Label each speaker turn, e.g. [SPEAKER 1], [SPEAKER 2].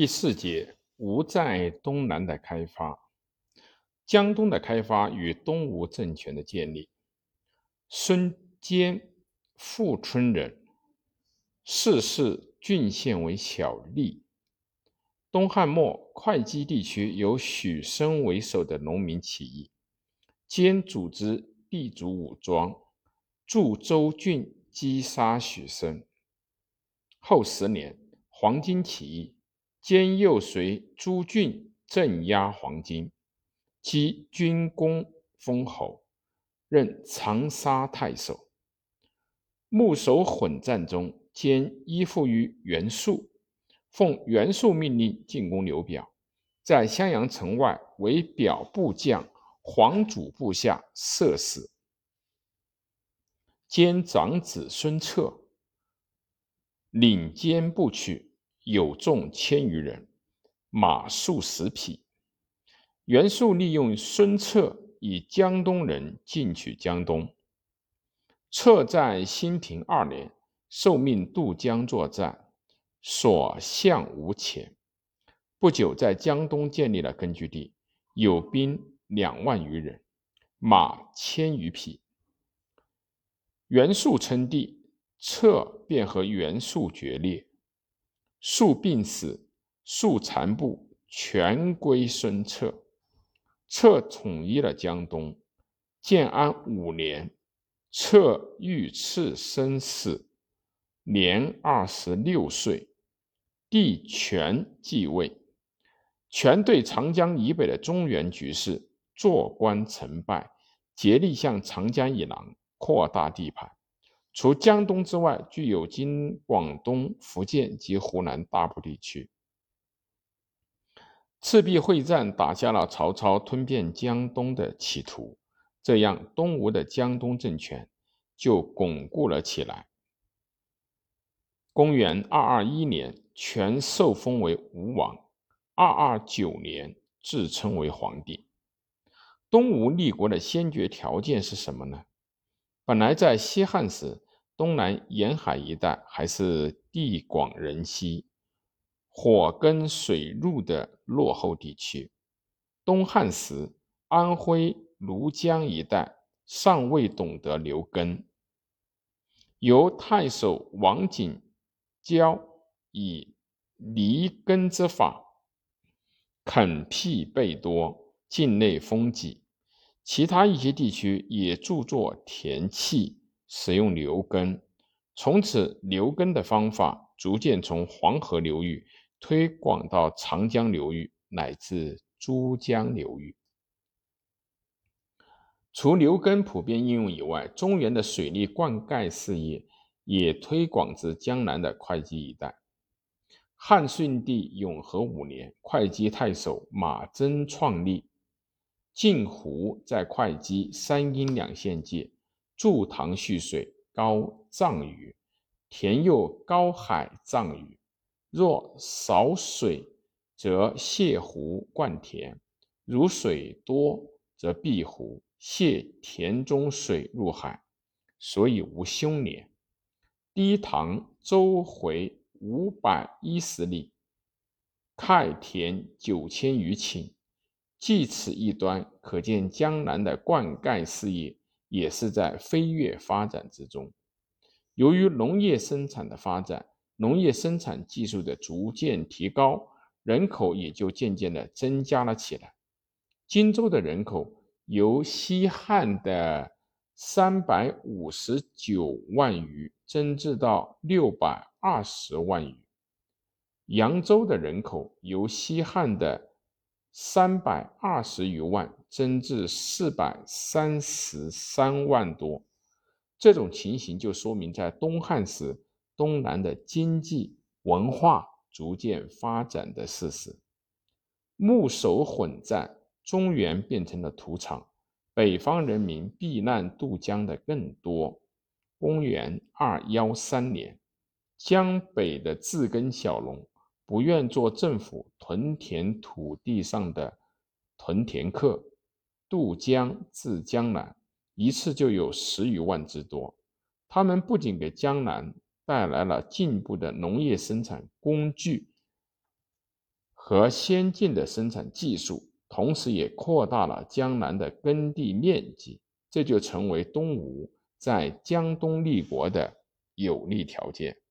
[SPEAKER 1] 第四节，吴在东南的开发。江东的开发与东吴政权的建立。孙坚，富春人，世世郡县为小吏。东汉末，会稽地区由许生为首的农民起义，兼组织地主武装，驻州郡击杀许生。后十年，黄巾起义，兼又随朱俊镇压黄巾，击军功封侯，任长沙太守。牧守混战中，兼依附于袁术。奉袁术命令进攻刘表，在襄阳城外为表部将黄祖部下射死。兼长子孙策领坚部曲，有众千余人，马数十匹。袁术利用孙策以江东人进取江东。策在兴平二年，受命渡江作战。所向无前，不久在江东建立了根据地，有兵两万余人，马千余匹。袁术称帝，策便和袁术决裂。术病死，术残部全归孙策。策统一了江东。建安五年，策遇刺身死，年二十六岁。帝权继位，权对长江以北的中原局势坐观成败，竭力向长江以南扩大地盘。除江东之外，具有今广东、福建及湖南大部地区。赤壁会战打下了曹操吞并江东的企图，这样东吴的江东政权就巩固了起来。公元二二一年。全受封为吴王，二二九年自称为皇帝。东吴立国的先决条件是什么呢？本来在西汉时，东南沿海一带还是地广人稀、火耕水陆的落后地区。东汉时，安徽庐江一带尚未懂得留耕，由太守王景交。以离根之法，垦辟倍多，境内丰瘠。其他一些地区也著作田契，使用流耕。从此，流耕的方法逐渐从黄河流域推广到长江流域乃至珠江流域。除流耕普遍应用以外，中原的水利灌溉事业也推广至江南的会稽一带。汉顺帝永和五年，会稽太守马真创立晋湖，在会稽三阴两县界筑塘蓄水，高丈余，田又高海丈余。若少水，则泄湖灌田；如水多，则闭湖，泄田中水入海，所以无凶年。低塘周回。五百一十里，开田九千余顷。据此一端，可见江南的灌溉事业也是在飞跃发展之中。由于农业生产的发展，农业生产技术的逐渐提高，人口也就渐渐的增加了起来。荆州的人口由西汉的三百五十九万余增至到六百。二十万余，扬州的人口由西汉的三百二十余万增至四百三十三万多。这种情形就说明，在东汉时，东南的经济文化逐渐发展的事实。牧守混战，中原变成了土场，北方人民避难渡江的更多。公元二幺三年。江北的自耕小农不愿做政府屯田土地上的屯田客，渡江至江南，一次就有十余万之多。他们不仅给江南带来了进步的农业生产工具，和先进的生产技术，同时也扩大了江南的耕地面积，这就成为东吴在江东立国的有利条件。